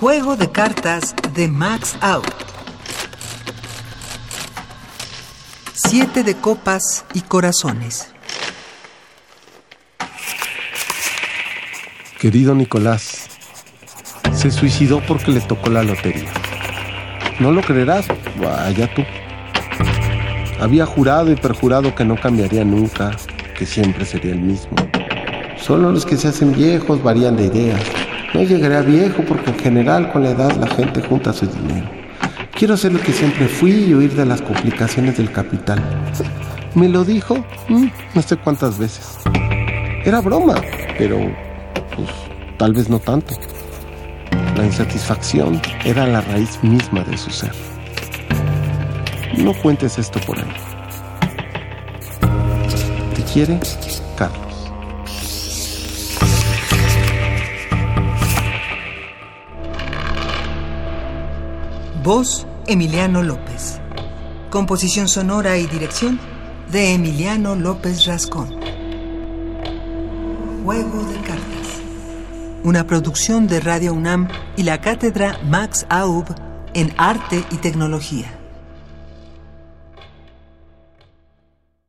Juego de cartas de Max Out. Siete de copas y corazones. Querido Nicolás, se suicidó porque le tocó la lotería. ¿No lo creerás? Vaya tú. Había jurado y perjurado que no cambiaría nunca, que siempre sería el mismo. Solo los que se hacen viejos varían de ideas. No llegaré a viejo porque en general con la edad la gente junta su dinero. Quiero ser lo que siempre fui y huir de las complicaciones del capital. Me lo dijo mm, no sé cuántas veces. Era broma, pero pues tal vez no tanto. La insatisfacción era la raíz misma de su ser. No cuentes esto por él. ¿Te quiere? Carlos. Voz Emiliano López. Composición sonora y dirección de Emiliano López Rascón. Juego de cartas. Una producción de Radio UNAM y la cátedra Max Aub en Arte y Tecnología.